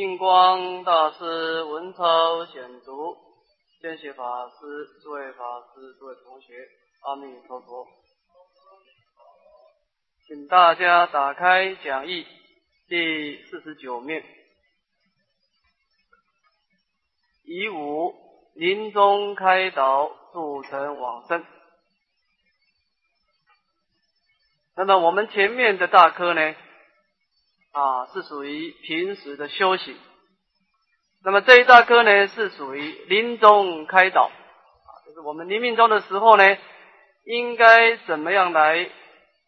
印光大师文超显读，见学法师、诸位法师、诸位同学，阿弥陀佛。请大家打开讲义第四十九面，以五临终开导助成往生。那么我们前面的大科呢？啊，是属于平时的修行。那么这一大颗呢，是属于临终开导，啊，就是我们临命终的时候呢，应该怎么样来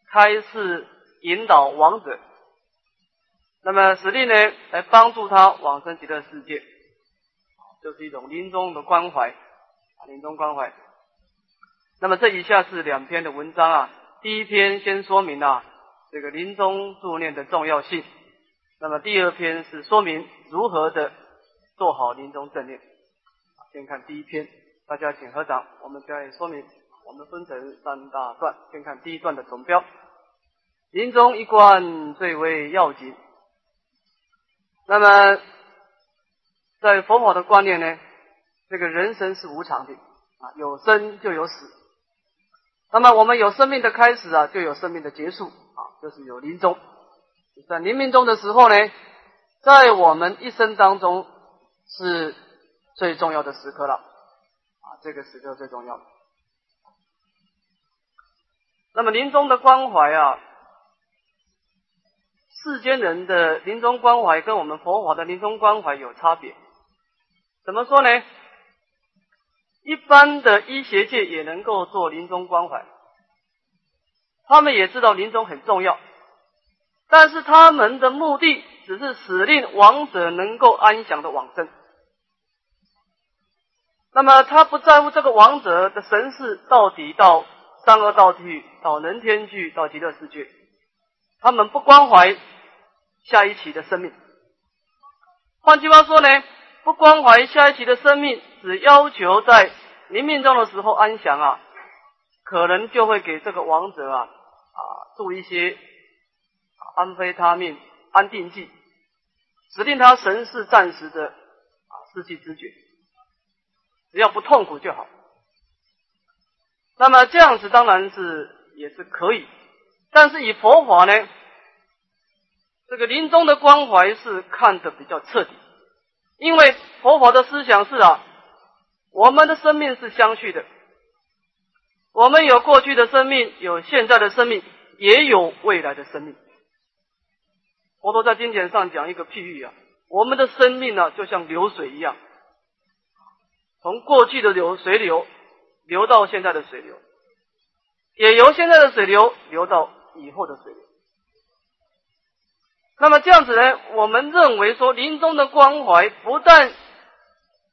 开示引导亡者？那么使令呢，来帮助他往生极乐世界，就是一种临终的关怀，临终关怀。那么这以下是两篇的文章啊，第一篇先说明啊。这个临终助念的重要性。那么第二篇是说明如何的做好临终正念。先看第一篇，大家请合掌，我们加以说明。我们分成三大段，先看第一段的总标。临终一贯最为要紧。那么在佛法的观念呢，这个人生是无常的啊，有生就有死。那么我们有生命的开始啊，就有生命的结束啊。就是有临终，在临命终的时候呢，在我们一生当中是最重要的时刻了啊，这个时刻最重要。那么临终的关怀啊，世间人的临终关怀跟我们佛法的临终关怀有差别。怎么说呢？一般的医学界也能够做临终关怀。他们也知道临终很重要，但是他们的目的只是使令亡者能够安详的往生。那么他不在乎这个亡者的神识到底到三恶道去，到人天去，到极乐世界，他们不关怀下一期的生命。换句话说呢，不关怀下一期的生命，只要求在临命终的时候安详啊。可能就会给这个亡者啊啊做一些安非他命、安定剂，指定他神识暂时的啊失去知觉，只要不痛苦就好。那么这样子当然是也是可以，但是以佛法呢，这个临终的关怀是看得比较彻底，因为佛法的思想是啊，我们的生命是相续的。我们有过去的生命，有现在的生命，也有未来的生命。佛陀在经典上讲一个譬喻啊，我们的生命呢，就像流水一样，从过去的流水流流到现在的水流，也由现在的水流流到以后的水流。那么这样子呢，我们认为说，临终的关怀不但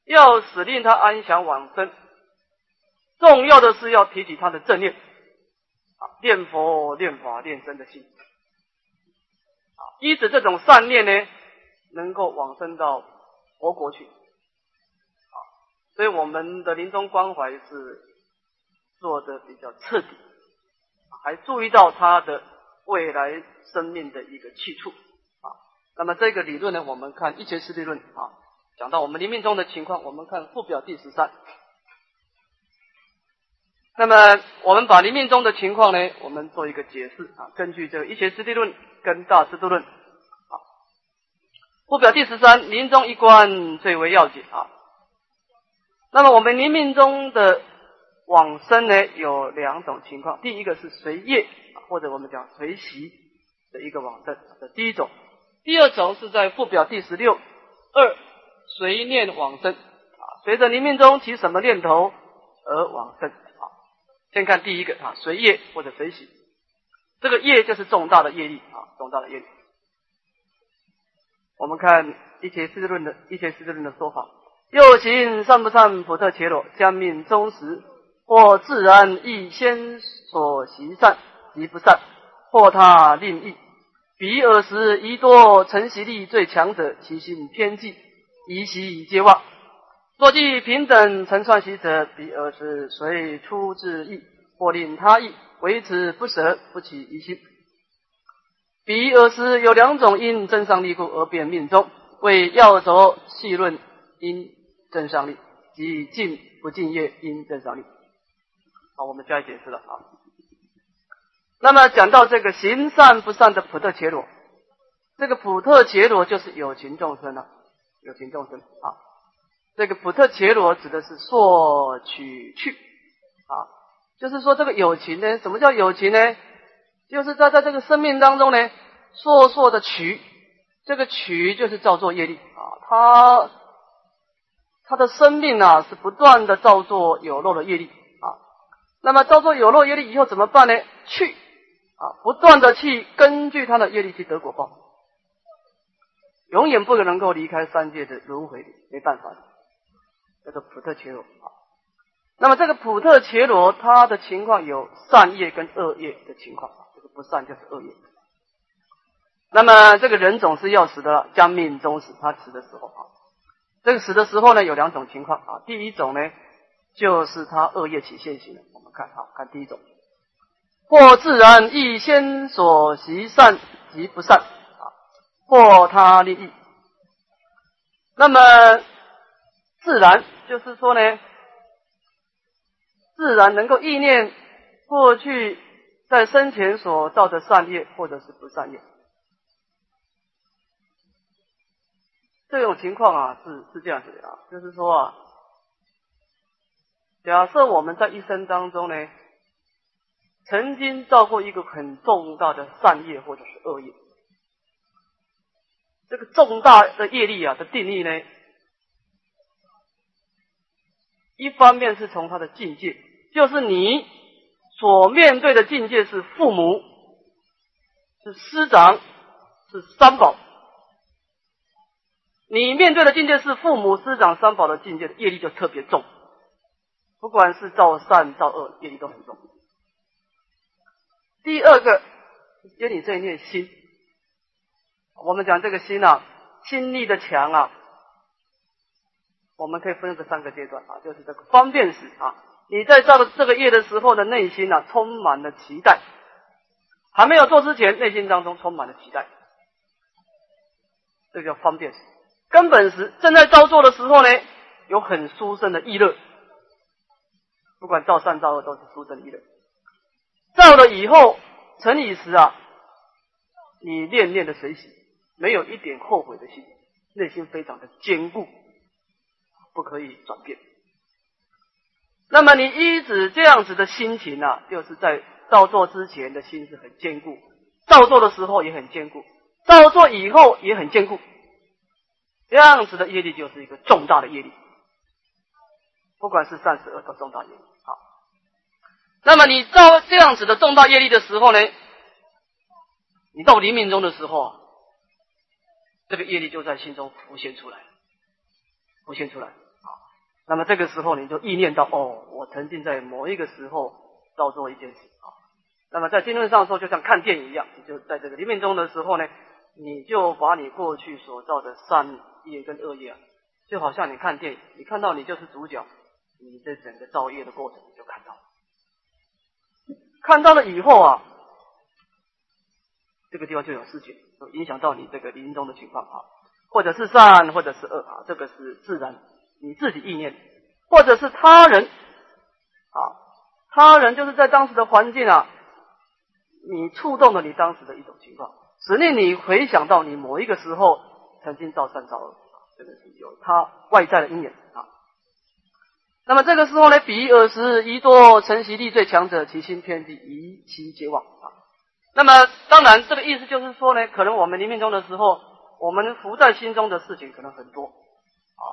要使令他安详往生。重要的是要提起他的正念，啊，念佛、念法、念僧的心，啊，依着这种善念呢，能够往生到佛国去，啊，所以我们的临终关怀是做的比较彻底，还注意到他的未来生命的一个去处，啊，那么这个理论呢，我们看一切师理论啊，讲到我们临命中的情况，我们看附表第十三。那么，我们把临命中的情况呢，我们做一个解释啊。根据这个《一切师地论》跟《大智度论》，啊，附表第十三，临终一观最为要紧啊。那么，我们临命中的往生呢，有两种情况。第一个是随业，或者我们讲随习的一个往生，这第一种。第二种是在附表第十六二随念往生啊，随着临命中起什么念头而往生。先看第一个啊，随业或者随喜，这个业就是重大的业力啊，重大的业力。我们看一切世论的一切世论的说法，又行善不善普特伽罗将命终时，或自然亦先所行善即不善，或他另意。彼尔时宜多成习力最强者，其心偏激，宜习皆忘。若即平等成串习者，彼尔是随出自意，或令他意，为此不舍，不起疑心。彼尔是有两种因真上立故而变命中，为要着细论因正上力及尽不尽业因正上力。好，我们加以解释了啊。那么讲到这个行善不善的普特伽罗，这个普特伽罗就是有情众生了，有情众生啊。这个普特切罗指的是索取去啊，就是说这个友情呢，什么叫友情呢？就是在在这个生命当中呢，烁烁的取，这个取就是造作业力啊，他他的生命啊是不断的造作有漏的业力啊，那么造作有漏业力以后怎么办呢？去啊，不断的去根据他的业力去得果报，永远不可能够离开三界的轮回里，没办法的，叫做普特切罗啊。那么这个普特切罗他的情况有善业跟恶业的情况。这个不善就是恶业。那么这个人总是要死的，将命终死。他死的时候啊，这个死的时候呢，有两种情况啊。第一种呢，就是他恶业起现行了。我们看啊，看第一种，或自然亦先所习善及不善啊，或他利益。那么自然就是说呢，自然能够意念过去。在生前所造的善业，或者是不善业，这种情况啊，是是这样子的啊，就是说啊，假设我们在一生当中呢，曾经造过一个很重大的善业或者是恶业，这个重大的业力啊的定义呢，一方面是从他的境界，就是你。所面对的境界是父母，是师长，是三宝。你面对的境界是父母、师长、三宝的境界，业力就特别重。不管是造善造恶，业力都很重。第二个，就你这一念心，我们讲这个心啊，心力的强啊，我们可以分这三个阶段啊，就是这个方便时啊。你在造这个业的时候的内心呢，充满了期待，还没有做之前，内心当中充满了期待，这叫方便时。根本时正在造作的时候呢，有很殊胜的意乐，不管造善造恶都是殊胜意乐。造了以后成以时啊，你念念的随喜，没有一点后悔的心，内心非常的坚固，不可以转变。那么你一直这样子的心情呢，就是在造作之前的心是很坚固，造作的时候也很坚固，造作以后也很坚固，这样子的业力就是一个重大的业力，不管是善是恶都重大业力。好，那么你造这样子的重大业力的时候呢，你到黎明中的时候，这个业力就在心中浮现出来，浮现出来。啊。那么这个时候，你就意念到哦，我曾经在某一个时候造作一件事。啊。那么在经论上说，就像看电影一样，你就在这个黎明中的时候呢，你就把你过去所造的善业跟恶业啊，就好像你看电影，你看到你就是主角，你这整个造业的过程你就看到了，看到了以后啊，这个地方就有事情，就影响到你这个临终的情况。啊，或者是善，或者是恶啊，这个是自然。你自己意念，或者是他人啊，他人就是在当时的环境啊，你触动了你当时的一种情况，使令你回想到你某一个时候曾经造善造恶，这个是有他外在的因缘啊。那么这个时候呢，比尔时宜多承袭力最强者，其心偏地，以其结往啊。那么当然，这个意思就是说呢，可能我们临命中的时候，我们浮在心中的事情可能很多啊。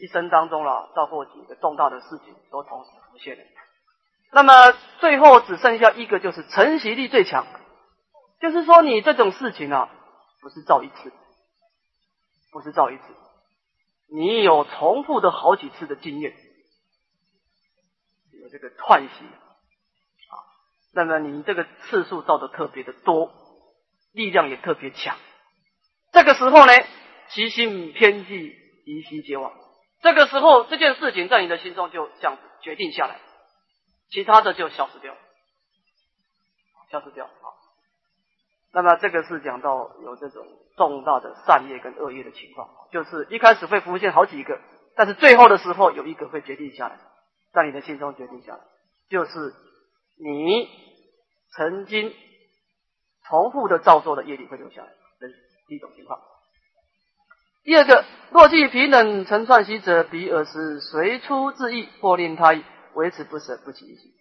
一生当中了，造过几个重大的事情都同时浮现了。那么最后只剩下一个，就是承袭力最强。就是说，你这种事情啊，不是造一次，不是造一次，你有重复的好几次的经验，有这个串习啊。那么你这个次数造的特别的多，力量也特别强。这个时候呢，其心偏激，疑心结网。这个时候，这件事情在你的心中就像决定下来，其他的就消失掉，消失掉啊。那么这个是讲到有这种重大的善业跟恶业的情况，就是一开始会浮现好几个，但是最后的时候有一个会决定下来，在你的心中决定下来，就是你曾经重复的造作的业力会留下来，第一种情况。第二个，若即平等成串习者，彼尔时随出自意，或令他意维持不舍不起心。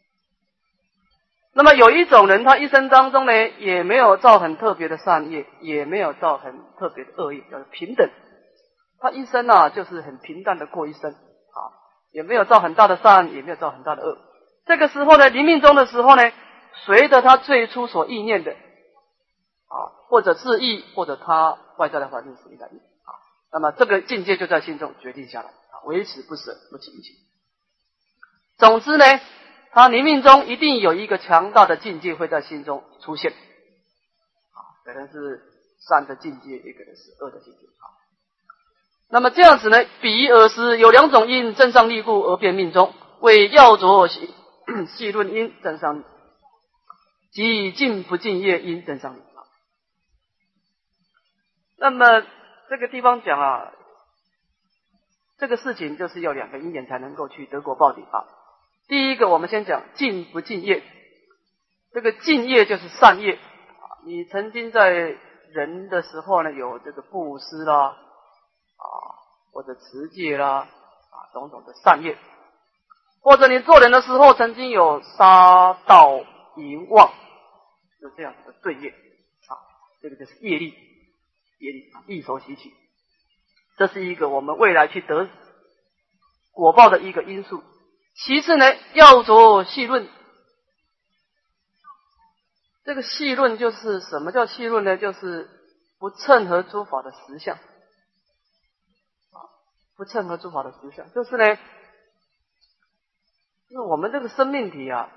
那么有一种人，他一生当中呢，也没有造很特别的善业，也没有造很特别的恶业，叫做平等。他一生啊，就是很平淡的过一生啊，也没有造很大的善，也没有造很大的恶。这个时候呢，临命终的时候呢，随着他最初所意念的，或者自意，或者他外在的环境所意的意啊，那么这个境界就在心中决定下来啊，维持不舍不弃一切。总之呢。他临命中一定有一个强大的境界会在心中出现，啊，可能是善的境界，也可能是恶的境界。啊，那么这样子呢？比而思有两种因，正上立故而变命中，为要着细细论因正上，即尽不尽业因正上。那么这个地方讲啊，这个事情就是要两个因缘才能够去德国报的啊。第一个，我们先讲敬不敬业。这个敬业就是善业啊。你曾经在人的时候呢，有这个布施啦，啊，或者持戒啦，啊，种种的善业；或者你做人的时候，曾经有杀盗淫妄，就这样子的罪业啊。这个就是业力，业力一手习起。这是一个我们未来去得果报的一个因素。其次呢，要着细论。这个细论就是什么叫细论呢？就是不称合诸法的实相啊，不称合诸法的实相，就是呢，就是我们这个生命体啊，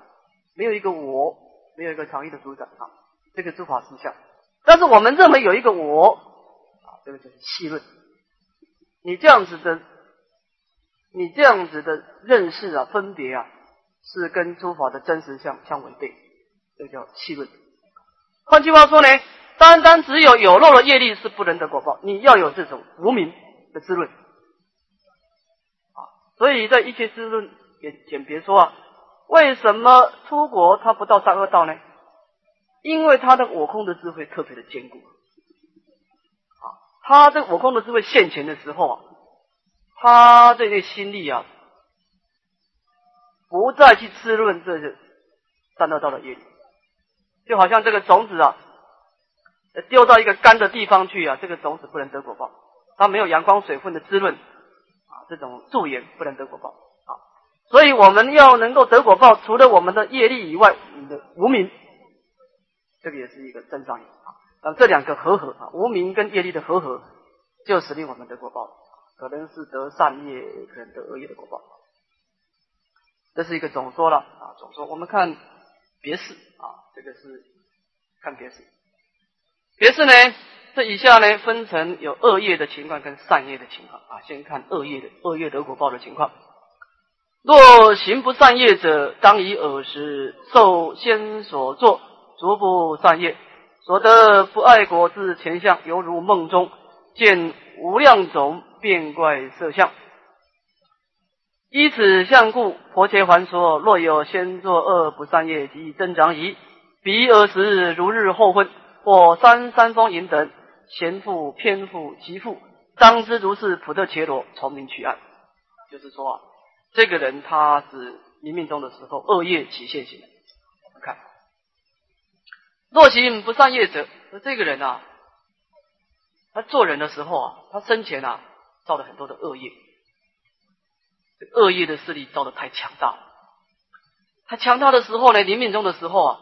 没有一个我，没有一个强义的主宰啊，这个诸法实相。但是我们认为有一个我这个就是细论。你这样子的。你这样子的认识啊，分别啊，是跟诸法的真实相相违背，这叫气论。换句话说呢，单单只有有漏的业力是不能得果报，你要有这种无名的滋润啊。所以在一切滋论也简别说啊，为什么出国他不到三恶道呢？因为他的我空的智慧特别的坚固，他这个我空的智慧现前的时候啊。他这些心力啊，不再去滋润这些三恶道的业力，就好像这个种子啊，丢到一个干的地方去啊，这个种子不能得果报，它没有阳光水分的滋润啊，这种助缘不能得果报啊。所以我们要能够得果报，除了我们的业力以外，你的无名，这个也是一个真障啊。啊这两个合合啊，无名跟业力的合合，就使令我们得果报。可能是得善业，可能得恶业的果报，这是一个总说了啊。总说，我们看别事啊，这个是看别事。别事呢，这以下呢分成有恶业的情况跟善业的情况啊。先看恶业的，恶业得果报的情况。若行不善业者，当以尔时受先所作，逐不善业，所得不爱国之前相，犹如梦中见无量种。变怪色相，依此相故，佛前还说：若有先作恶不善业，即增长矣。彼尔时如日后昏，或三三风淫等，贤妇偏妇其妇，当知如是普特伽罗，从明去案。就是说啊，这个人他是临命中的时候恶业起现行。我们看，若行不善业者，那这个人啊，他做人的时候啊，他生前啊。造了很多的恶业，恶业的势力造的太强大了。他强大的时候呢，临命中的时候啊，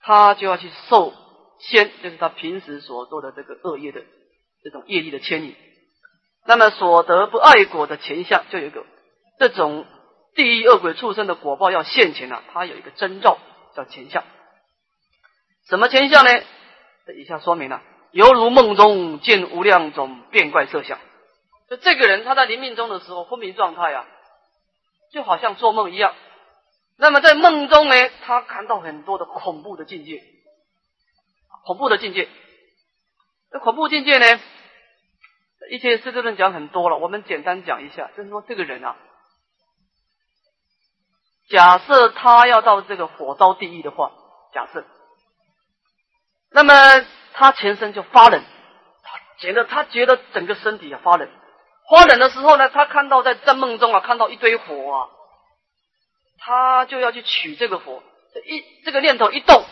他就要去受先，就是他平时所做的这个恶业的这种业力的牵引。那么所得不爱果的前相，就有一个这种地狱恶鬼畜生的果报要现前了。它有一个征兆叫前相。什么前相呢？这以下说明了，犹如梦中见无量种变怪色相。就这个人，他在临命中的时候昏迷状态啊，就好像做梦一样。那么在梦中呢，他看到很多的恐怖的境界，恐怖的境界。这恐怖境界呢，一些师资论讲很多了，我们简单讲一下，就是说这个人啊，假设他要到这个火烧地狱的话，假设，那么他全身就发冷，他觉得他觉得整个身体啊发冷，发冷的时候呢，他看到在在梦中啊看到一堆火啊，他就要去取这个火，这一这个念头一动，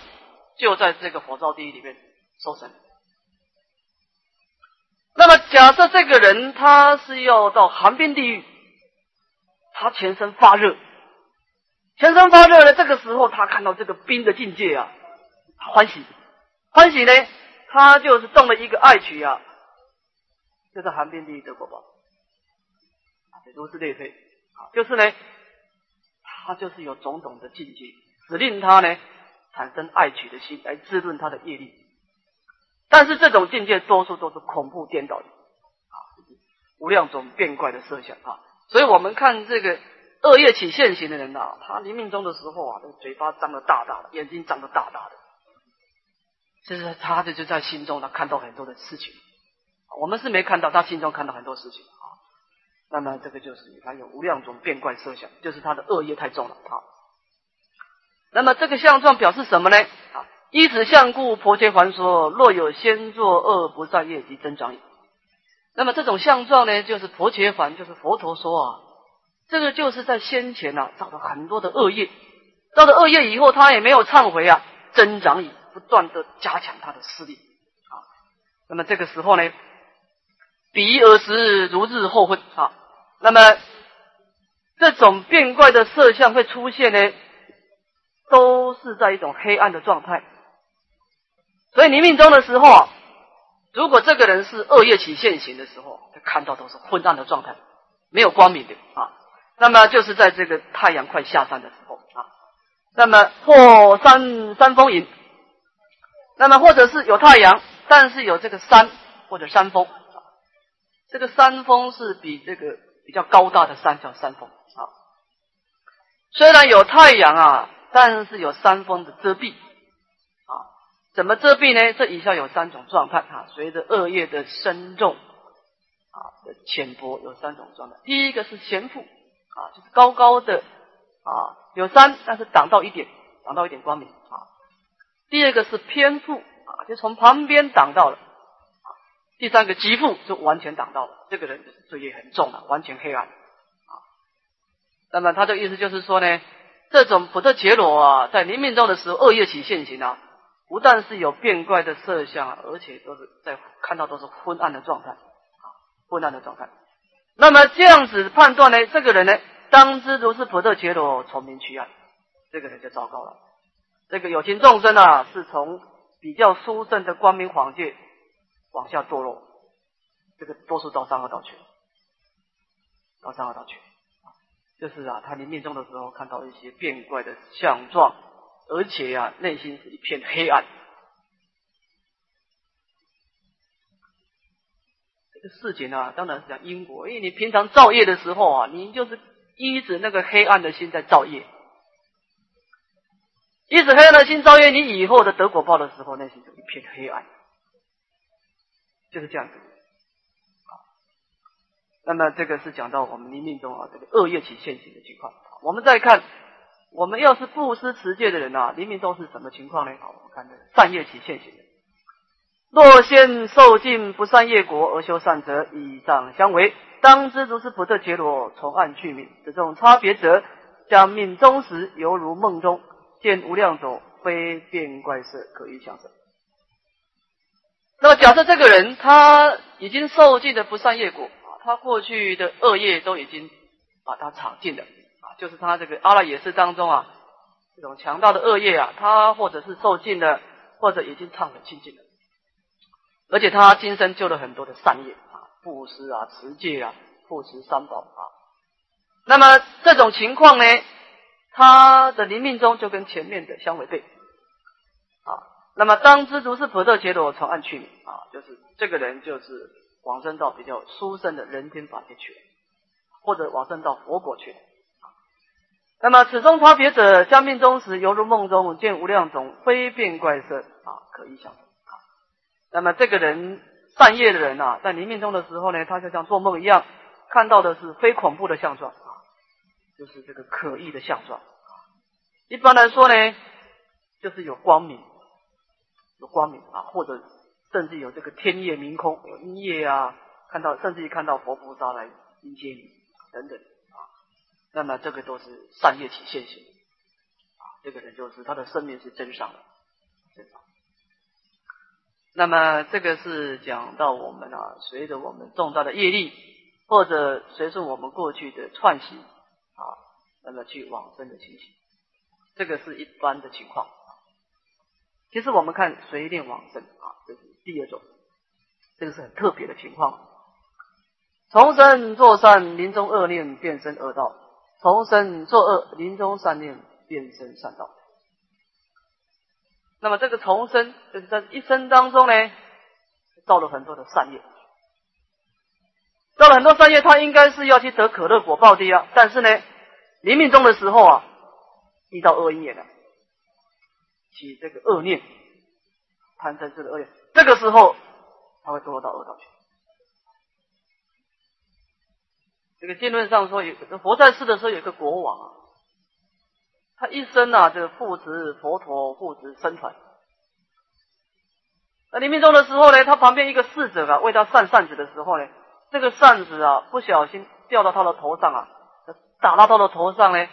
就在这个火烧地狱里面收身。那么，假设这个人他是要到寒冰地狱，他全身发热，全身发热呢，这个时候他看到这个冰的境界啊，他欢喜，欢喜呢，他就是中了一个爱取啊，就是寒冰第一的果报，如是类推。啊，就是呢，他就是有种种的境界，使令他呢产生爱取的心，来滋润他的业力。但是这种境界多数都是恐怖颠倒的啊，无量种变怪的设想啊，所以我们看这个恶业起现行的人呐，他临命终的时候啊，这嘴巴张得大大的，眼睛张得大大的，这是他这就在心中他看到很多的事情，我们是没看到，他心中看到很多事情啊。那么这个就是他有无量种变怪设想，就是他的恶业太重了啊。那么这个相状表示什么呢？啊？依此相故，婆伽梵说：若有先作恶不善业，即增长矣。那么这种相状呢，就是婆伽梵，就是佛陀说啊，这个就是在先前呐造了很多的恶业，造了恶业以后，他也没有忏悔啊，增长矣，不断的加强他的势力啊。那么这个时候呢，彼尔时如日后昏啊。那么这种变怪的色相会出现呢，都是在一种黑暗的状态。所以你命中的时候，如果这个人是恶业起现行的时候，他看到都是昏暗的状态，没有光明的啊。那么就是在这个太阳快下山的时候啊，那么或山山峰影，那么或者是有太阳，但是有这个山或者山峰，这个山峰是比这个比较高大的山叫山峰啊。虽然有太阳啊，但是有山峰的遮蔽。怎么遮蔽呢？这以下有三种状态啊，随着恶业的深重啊浅薄，有三种状态。第一个是悬浮啊，就是高高的啊，有山，但是挡到一点，挡到一点光明啊。第二个是偏负啊，就从旁边挡到了。第三个极负就完全挡到了，这个人罪业很重了，完全黑暗啊。那么他的意思就是说呢，这种普特杰罗啊，在临命中的时候，恶业起现行啊。不但是有变怪的色相，而且都是在看到都是昏暗的状态，啊，昏暗的状态。那么这样子判断呢，这个人呢，当知如是普特杰罗从明去暗，这个人就糟糕了。这个有情众生啊，是从比较殊胜的光明黄界往下堕落，这个多数到三恶道去，到三恶道去，就是啊，他临命中的时候看到一些变怪的相状。而且呀，内心是一片黑暗。这个事情呢，当然是讲因果，因为你平常造业的时候啊，你就是依着那个黑暗的心在造业，依着黑暗的心超越，你以后的得果报的时候，内心就一片黑暗，就是这样子。那么这个是讲到我们临命中啊，这个恶业起现行的情况。我们再看。我们要是布施持戒的人啊，临命中是什么情况呢？好，我们看这个善业起现行。若先受尽不善业果而修善者，以上相违。当知如是普特伽罗从暗去明，这种差别者，将命中时犹如梦中见无量种非变怪色，可以想生。那么假设这个人他已经受尽的不善业果啊，他过去的恶业都已经把他尝尽了啊。就是他这个阿拉也是当中啊，这种强大的恶业啊，他或者是受尽了，或者已经忏悔清净了，而且他今生救了很多的善业啊，布施啊、持戒啊、护持三宝啊。那么这种情况呢，他的临命中就跟前面的相违背啊。那么当知足是普特伽罗从暗去啊，就是这个人就是往生到比较殊胜的人天法界去了，或者往生到佛国去了。那么此中差别者，将命中时犹如梦中见无量种非变怪色啊，可以想。那么这个人善业的人啊，在临命终的时候呢，他就像做梦一样，看到的是非恐怖的相状，就是这个可疑的相状。一般来说呢，就是有光明，有光明啊，或者甚至有这个天夜明空，有阴夜啊，看到甚至于看到佛菩萨来迎接你等等啊。那么这个都是善业起现行啊，这个人就是他的生命是真上的，真上。那么这个是讲到我们啊，随着我们重大的业力，或者随着我们过去的串习，那么去往生的情形，这个是一般的情况。其实我们看随念往生啊，这是第二种，这个是很特别的情况。重生作善，临终恶念变身恶道；重生作恶，临终善念变身善道。那么这个重生，就是在一生当中呢，造了很多的善业，造了很多善业，他应该是要去得可乐果报的啊。但是呢，临命终的时候啊，遇到恶业了，起这个恶念，贪嗔痴的恶业，这个时候他会堕落到恶道去。这个经论上说，有佛在世的时候，有个国王啊。他一生啊，这个护持佛陀，护持僧团。那临命终的时候呢，他旁边一个侍者啊，为他扇扇子的时候呢，这个扇子啊，不小心掉到他的头上啊，打到他的头上呢，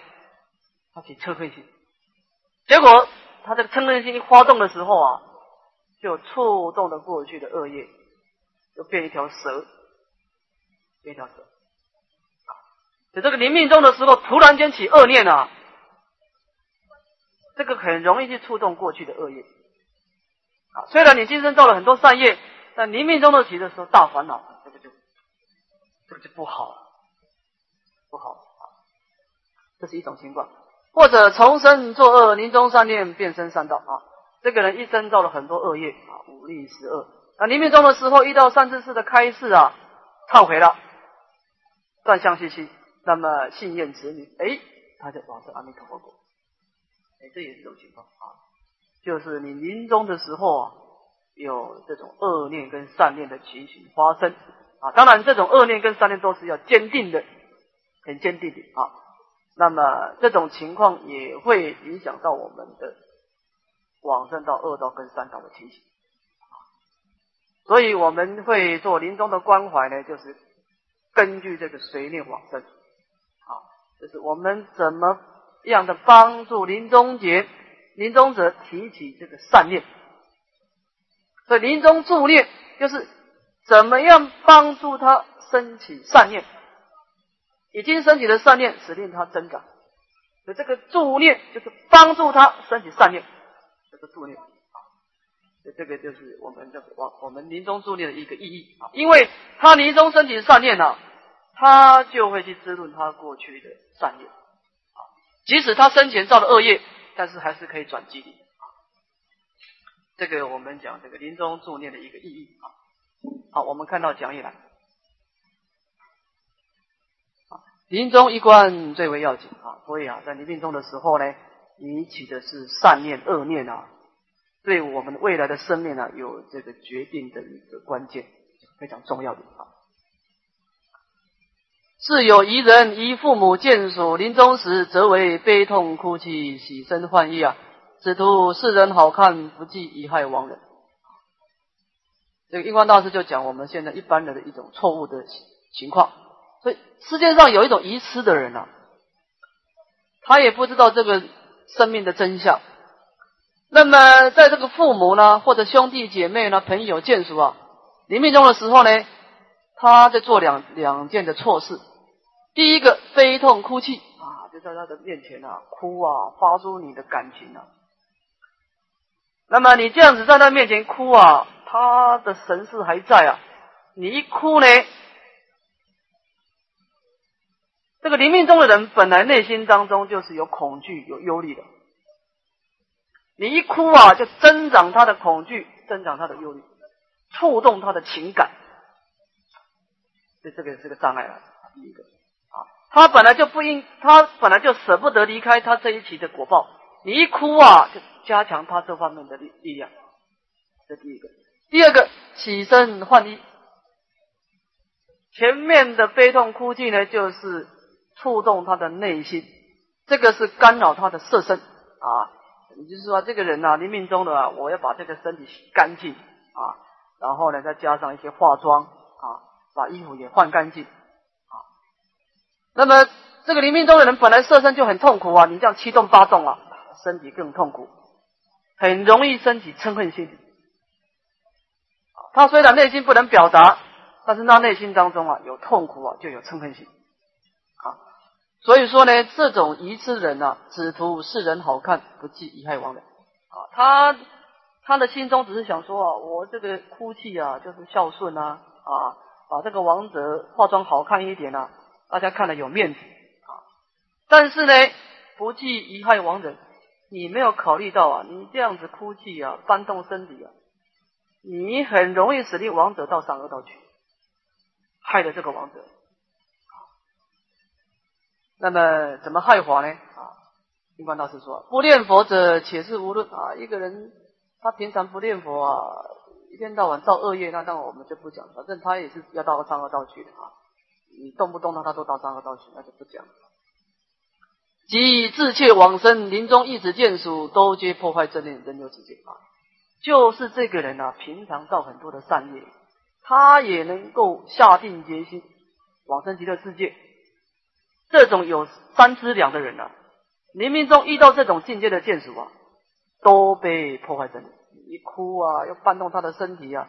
他起嗔恨心。结果他这个嗔恨心一发动的时候啊，就触动了过去的恶业，就变一条蛇，变一条蛇。在这个临命终的时候，突然间起恶念啊。这个很容易去触动过去的恶业啊！虽然你今生造了很多善业，但临命终的起的时候大烦恼，这个就这个就不好了，不好！这是一种情况，或者重生作恶，临终善念变生善道啊！这个人一生造了很多恶业啊，五力十恶，那临命终的时候遇到善知识的开示啊，忏悔了，断相续息，那么信愿子女，哎，他就往生阿弥陀佛国。哎，这也是一种情况啊，就是你临终的时候啊，有这种恶念跟善念的情形发生啊。当然，这种恶念跟善念都是要坚定的，很坚定的啊。那么这种情况也会影响到我们的往生到恶道跟三道的情形。所以我们会做临终的关怀呢，就是根据这个随念往生啊，就是我们怎么。样的帮助临终节，临终者提起这个善念，所以临终助念就是怎么样帮助他升起善念，已经升起的善念使令他增长，所以这个助念就是帮助他升起善念，这个助念啊，所以这个就是我们的我我们临终助念的一个意义啊，因为他临终升起善念呢，他就会去滋润他过去的善念。即使他生前造了恶业，但是还是可以转机的啊。这个我们讲这个临终助念的一个意义啊。好，我们看到讲义来。临终一观最为要紧啊。所以啊，在临命终的时候呢，你起的是善念、恶念啊，对我们未来的生命啊，有这个决定的一个关键，非常重要的啊。是有一人，一父母见属临终时，则为悲痛哭泣，喜身幻意啊！只图世人好看，不计贻害亡人。这个印光大师就讲我们现在一般人的一种错误的情况。所以世界上有一种遗失的人啊，他也不知道这个生命的真相。那么在这个父母呢，或者兄弟姐妹呢，朋友眷属啊，临命终的时候呢，他在做两两件的错事。第一个悲痛哭泣啊，就在他的面前啊哭啊，发出你的感情啊。那么你这样子在他面前哭啊，他的神识还在啊。你一哭呢，这个临命中的人本来内心当中就是有恐惧、有忧虑的。你一哭啊，就增长他的恐惧，增长他的忧虑，触动他的情感，所以这个是个障碍了，第一个啊。他本来就不应，他本来就舍不得离开他这一期的果报。你一哭啊，就加强他这方面的力力量。这第一个。第二个，起身换衣。前面的悲痛哭泣呢，就是触动他的内心，这个是干扰他的色身啊。也就是说，这个人呐，临命中的，啊我要把这个身体洗干净啊，然后呢，再加上一些化妆啊，把衣服也换干净啊。那么，这个临命中的人本来色身就很痛苦啊，你这样七动八动啊，身体更痛苦，很容易升起嗔恨心。他虽然内心不能表达，但是他内心当中啊有痛苦啊，就有嗔恨心。所以说呢，这种愚痴人啊，只图世人好看，不计遗害亡人啊。他他的心中只是想说啊，我这个哭泣啊，就是孝顺啊啊，把这个王者化妆好看一点啊，大家看了有面子啊。但是呢，不计遗害亡人，你没有考虑到啊，你这样子哭泣啊，搬动身体啊，你很容易使令王者到善恶道去，害了这个王者。那么怎么害法呢？啊，金光大师说：不念佛者，且是无论啊。一个人他平常不念佛啊，一天到晚造恶业，那当然我们就不讲。反正他也是要到三恶道去的啊。你动不动他他都到三恶道去，那就不讲了。即自切往生，临终一时见属，都皆破坏正念，人有此见啊。就是这个人啊，平常造很多的善业，他也能够下定决心往生极乐世界。这种有三资粮的人呢，冥冥中遇到这种境界的眷属啊，都被破坏正念。一哭啊，要搬动他的身体啊，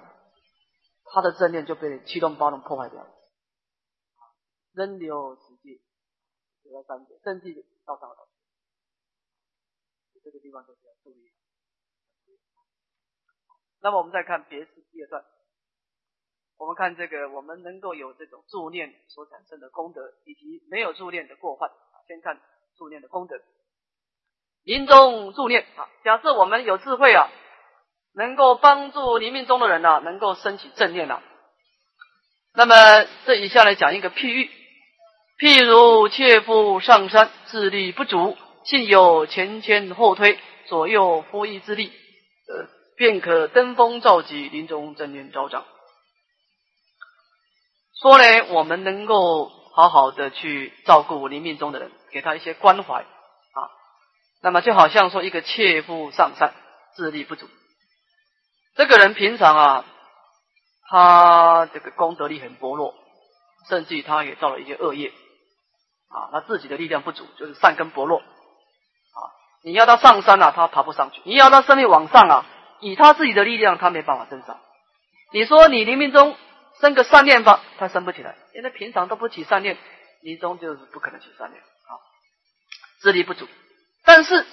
他的正念就被七动八动破坏掉了。人流实际，这个三界，正气到上到这个地方就是要注意。那么我们再看别事第二段。我们看这个，我们能够有这种助念所产生的功德，以及没有助念的过患。先看助念的功德。临终助念啊，假设我们有智慧啊，能够帮助临命中的人呢，能够升起正念了。那么这以下来讲一个譬喻：譬如切腹上山，智力不足，幸有前牵后推、左右扶翼之力，呃，便可登峰造极，临终正念昭彰。说呢，我们能够好好的去照顾我临命中的人，给他一些关怀啊。那么就好像说一个切腹上山，智力不足，这个人平常啊，他这个功德力很薄弱，甚至于他也造了一些恶业啊，他自己的力量不足，就是善根薄弱啊。你要他上山啊，他爬不上去；你要他生命往上啊，以他自己的力量，他没办法登上。你说你临命中。生个善念吧，他生不起来，因为平常都不起善念，临终就是不可能起善念啊，智力不足。但是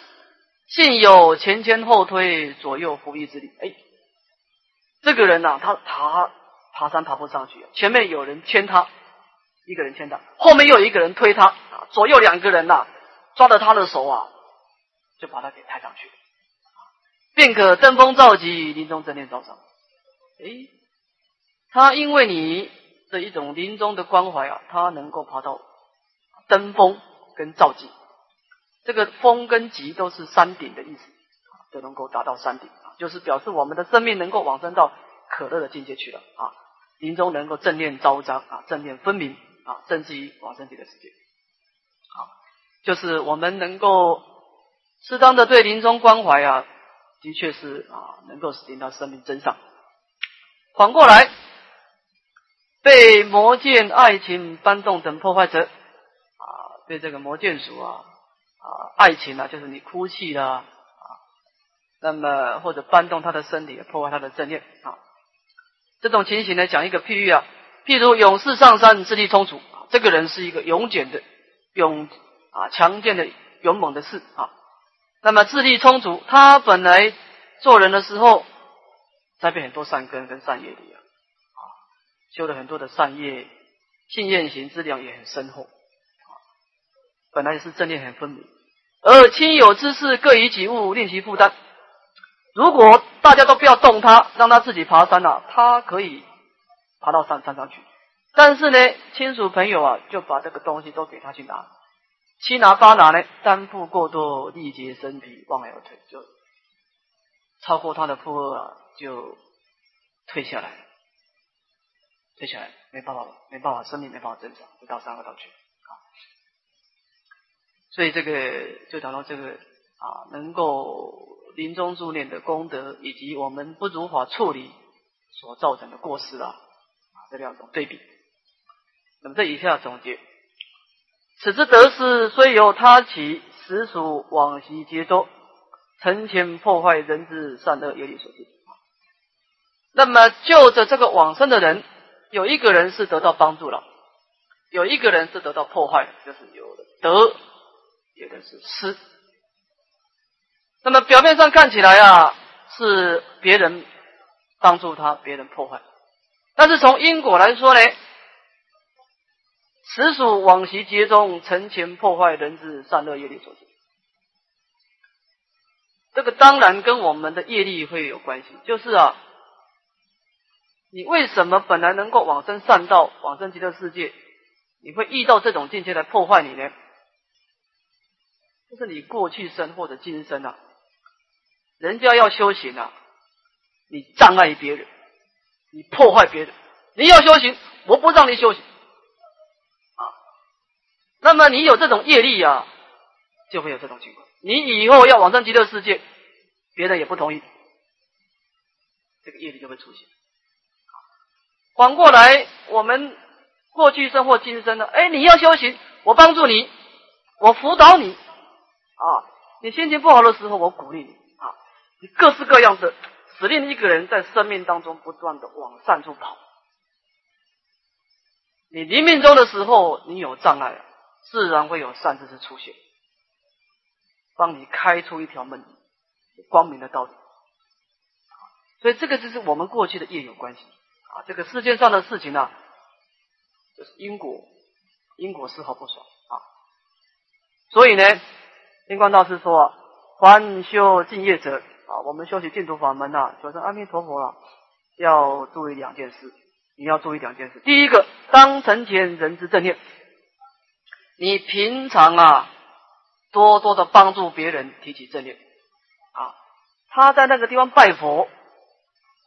幸有前前后推、左右扶翼之力，哎，这个人呐，他爬爬山爬不上去，前面有人牵他，一个人牵他，后面又有一个人推他，啊，左右两个人呐，抓着他的手啊，就把他给抬上去，便可登峰造极，临终正念造上，哎。他因为你的一种临终的关怀啊，他能够爬到登峰跟造极，这个峰跟极都是山顶的意思，都能够达到山顶，就是表示我们的生命能够往生到可乐的境界去了啊，临终能够正念昭彰啊，正念分明啊，甚至于往生极乐世界，好，就是我们能够适当的对临终关怀啊，的确是啊，能够使令到生命真上，反过来。被魔剑、爱情搬动等破坏者啊，被这个魔剑属啊啊，爱情啊，就是你哭泣啦啊，那么或者搬动他的身体，破坏他的正念啊。这种情形呢，讲一个譬喻啊，譬如勇士上山，智力充足啊，这个人是一个勇健的、勇啊强健的、勇猛的士啊。那么智力充足，他本来做人的时候栽培很多善根跟善业力啊。修了很多的善业，信愿行之量也很深厚，本来也是正念很分明，而亲友之事各以己物令其负担。如果大家都不要动他，让他自己爬山了，他可以爬到山山上去。但是呢，亲属朋友啊，就把这个东西都给他去拿，七拿八拿呢，担负过多，力竭身体，望而退，就超过他的负荷啊，就。退下来，接下来，没办法，没办法，生命没办法增长，就到三恶道去啊。所以这个就讲到这个啊，能够临终助念的功德，以及我们不如法处理所造成的过失啊，啊这两种对比。那么这以下总结，此之得失虽由他起，实属往昔皆多，成前破坏人之善恶业力所致。那么就着这个往生的人，有一个人是得到帮助了，有一个人是得到破坏，就是有的得，有的是失。那么表面上看起来啊，是别人帮助他，别人破坏，但是从因果来说呢？实属往昔劫中成前破坏人之善恶业力所致。这个当然跟我们的业力会有关系。就是啊，你为什么本来能够往生善道、往生极乐世界，你会遇到这种境界来破坏你呢？就是你过去生或者今生啊，人家要修行啊，你障碍别人，你破坏别人，你要修行，我不让你修行啊。那么你有这种业力啊，就会有这种情况。你以后要往生极乐世界，别人也不同意，这个业力就会出现。反过来，我们过去生或今生的，哎，你要修行，我帮助你，我辅导你，啊，你心情不好的时候，我鼓励你，啊，你各式各样的，使令一个人在生命当中不断的往善处跑。你临命终的时候，你有障碍。自然会有善知识出现，帮你开出一条门，光明的道路。所以这个就是我们过去的业有关系啊。这个世界上的事情呢，就是因果，因果丝毫不爽啊。所以呢，金光大师说：“凡修净业者啊，我们修习净土法门呐，求生阿弥陀佛了，要注意两件事。你要注意两件事。第一个，当成前人之正念。”你平常啊，多多的帮助别人提起正念啊。他在那个地方拜佛，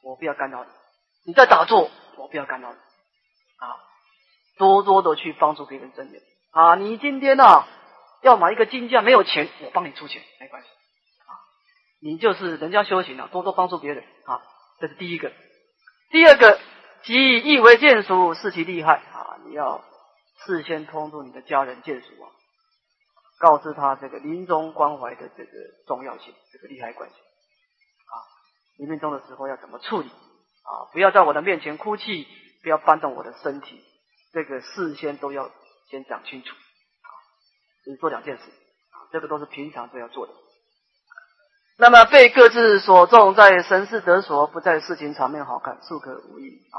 我不要干扰你；你在打坐，我不要干扰你啊。多多的去帮助别人正念啊。你今天呢要买一个金架，没有钱，我帮你出钱，没关系啊。你就是人家修行啊，多多帮助别人啊，这是第一个。第二个，即意为见属，视其厉害啊，你要。事先通知你的家人眷属啊，告知他这个临终关怀的这个重要性，这个利害关系啊。临命终的时候要怎么处理啊？不要在我的面前哭泣，不要搬动我的身体，这个事先都要先讲清楚啊。你做两件事，这个都是平常都要做的。那么被各自所重，在神事得所，不在事情场面好看，素可无益啊。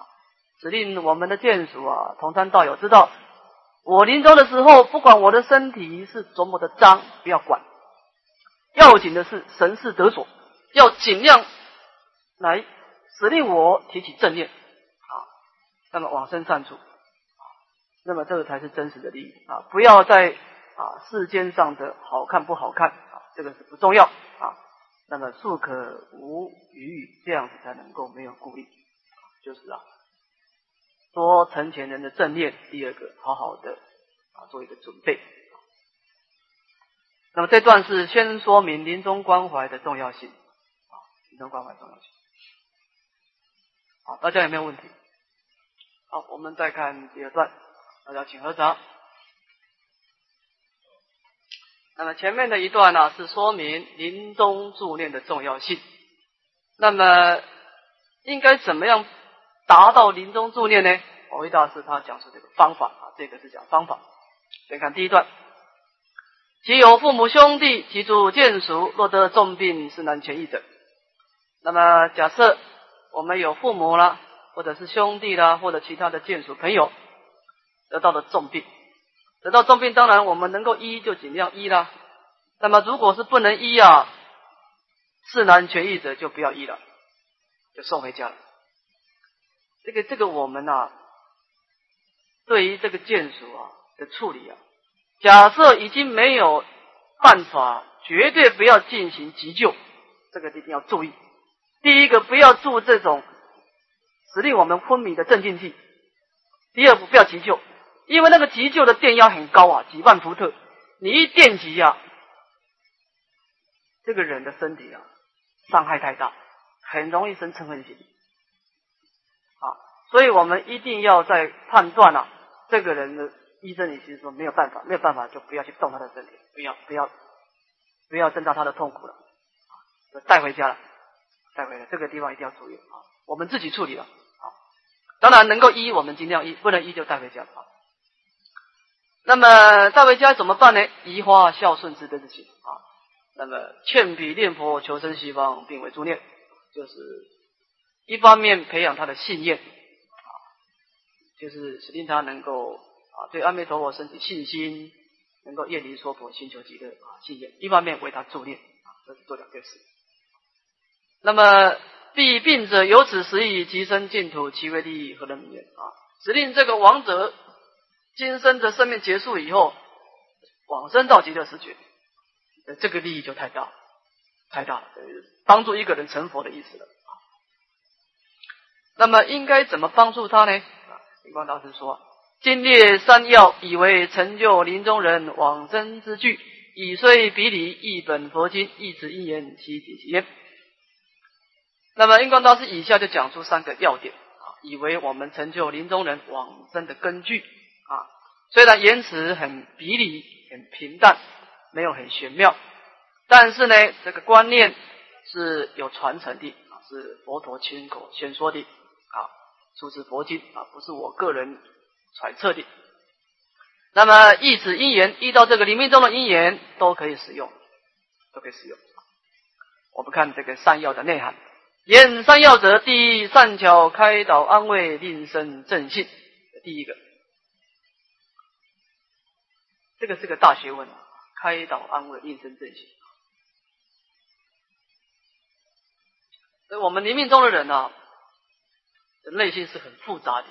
指令我们的眷属啊，同参道友知道。我临终的时候，不管我的身体是多么的脏，不要管，要紧的是神事得所，要尽量来使令我提起正念啊，那么往生善处啊，那么这个才是真实的利益啊，不要在啊世间上的好看不好看啊，这个是不重要啊，那么树可无余，这样子才能够没有顾虑，就是啊。多成前人的正念，第二个，好好的啊，做一个准备。那么这段是先说明临终关怀的重要性啊，临终关怀重要性。好，大家有没有问题？好，我们再看第二段，大家请合掌。那么前面的一段呢，是说明临终助念的重要性。那么应该怎么样？达到临终助念呢？我维大师他讲出这个方法啊，这个是讲方法。先看第一段：其有父母兄弟其诸眷属，若得重病，是难痊愈者。那么假设我们有父母啦，或者是兄弟啦，或者其他的眷属朋友得到了重病，得到重病，当然我们能够医就尽量医啦。那么如果是不能医啊，是难痊愈者，就不要医了，就送回家了。这个这个我们呐，对于这个眷属啊的处理啊，假设已经没有办法，绝对不要进行急救，这个一定要注意。第一个，不要住这种使令我们昏迷的镇静剂。第二步，不要急救，因为那个急救的电压很高啊，几万伏特，你一电击啊，这个人的身体啊，伤害太大，很容易生嗔恨心。啊，所以我们一定要在判断啊，这个人的医生已经说没有办法，没有办法就不要去动他的身体，不要不要不要增加他的痛苦了，就带回家了，带回来这个地方一定要注意啊，我们自己处理了啊。当然能够医，我们尽量医；不能医就带回家。那么带回家怎么办呢？移花孝顺之德之情啊。那么劝彼念佛求生西方，并为助念，就是一方面培养他的信念啊，就是使令他能够啊对阿弥陀佛升起信心，能够愿离说佛，寻求极乐啊信念。一方面为他助念啊，这是做两件事。那么。必病者由此时以即生净土，其为利益何能免啊？指令这个亡者今生的生命结束以后，往生到极乐世界，这个利益就太大，太大了，帮助一个人成佛的意思了。那么应该怎么帮助他呢？啊，灵光大师说：今列三要，以为成就临终人往生之具，以虽比理，一本佛经，一此因缘，其体其言。那么，印光大师以下就讲出三个要点啊，以为我们成就临终人往生的根据啊。虽然言辞很比理、很平淡，没有很玄妙，但是呢，这个观念是有传承的啊，是佛陀亲口宣说的啊，出自佛经啊，不是我个人揣测的。那么，一此因缘，遇到这个临命中的因缘，都可以使用，都可以使用。我们看这个善药的内涵。言三要者，第一善巧开导安慰，令生正信。第一个，这个是个大学问啊！开导安慰，令生正信。所以我们临命中的人呢，内心是很复杂的，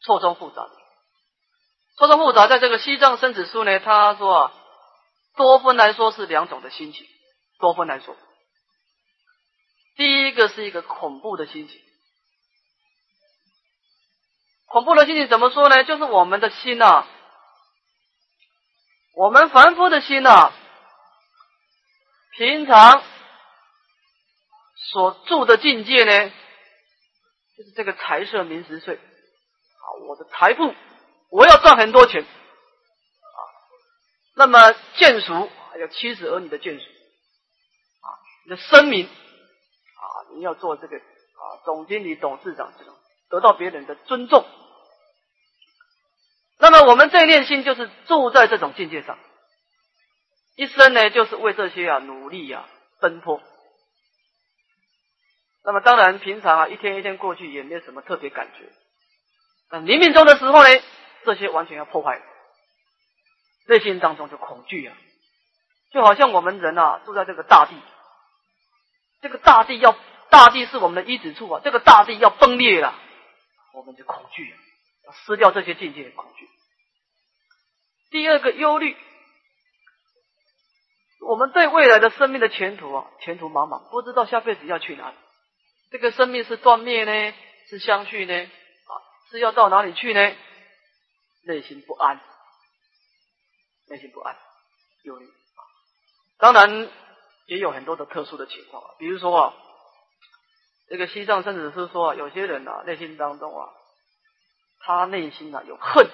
错综复杂的。错综复杂，在这个《西藏生死书》呢，他说啊，多分来说是两种的心情，多分来说。第一个是一个恐怖的心情，恐怖的心情怎么说呢？就是我们的心呐，我们凡夫的心呐，平常所住的境界呢，就是这个财色名食睡啊，我的财富，我要赚很多钱啊，那么眷属还有妻子儿女的眷属啊，你的声名。你要做这个啊，总经理、董事长这种，得到别人的尊重。那么我们这一念心就是住在这种境界上，一生呢就是为这些啊努力啊奔波。那么当然平常啊一天一天过去也没有什么特别感觉。那临命中的时候呢，这些完全要破坏，内心当中就恐惧啊，就好像我们人啊住在这个大地，这个大地要。大地是我们的依止处啊，这个大地要崩裂了，我们就恐惧，要失掉这些境界的恐惧。第二个忧虑，我们对未来的生命的前途啊，前途茫茫，不知道下辈子要去哪里。这个生命是断灭呢，是相续呢？啊，是要到哪里去呢？内心不安，内心不安，忧虑。当然也有很多的特殊的情况，比如说啊。这个西藏甚至是说，有些人啊，内心当中啊，他内心啊有恨，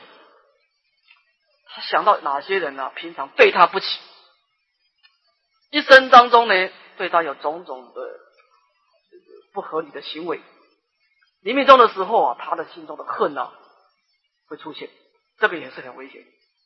他想到哪些人呢？平常对他不起，一生当中呢，对他有种种的不合理的行为。临命终的时候啊，他的心中的恨啊会出现，这个也是很危险。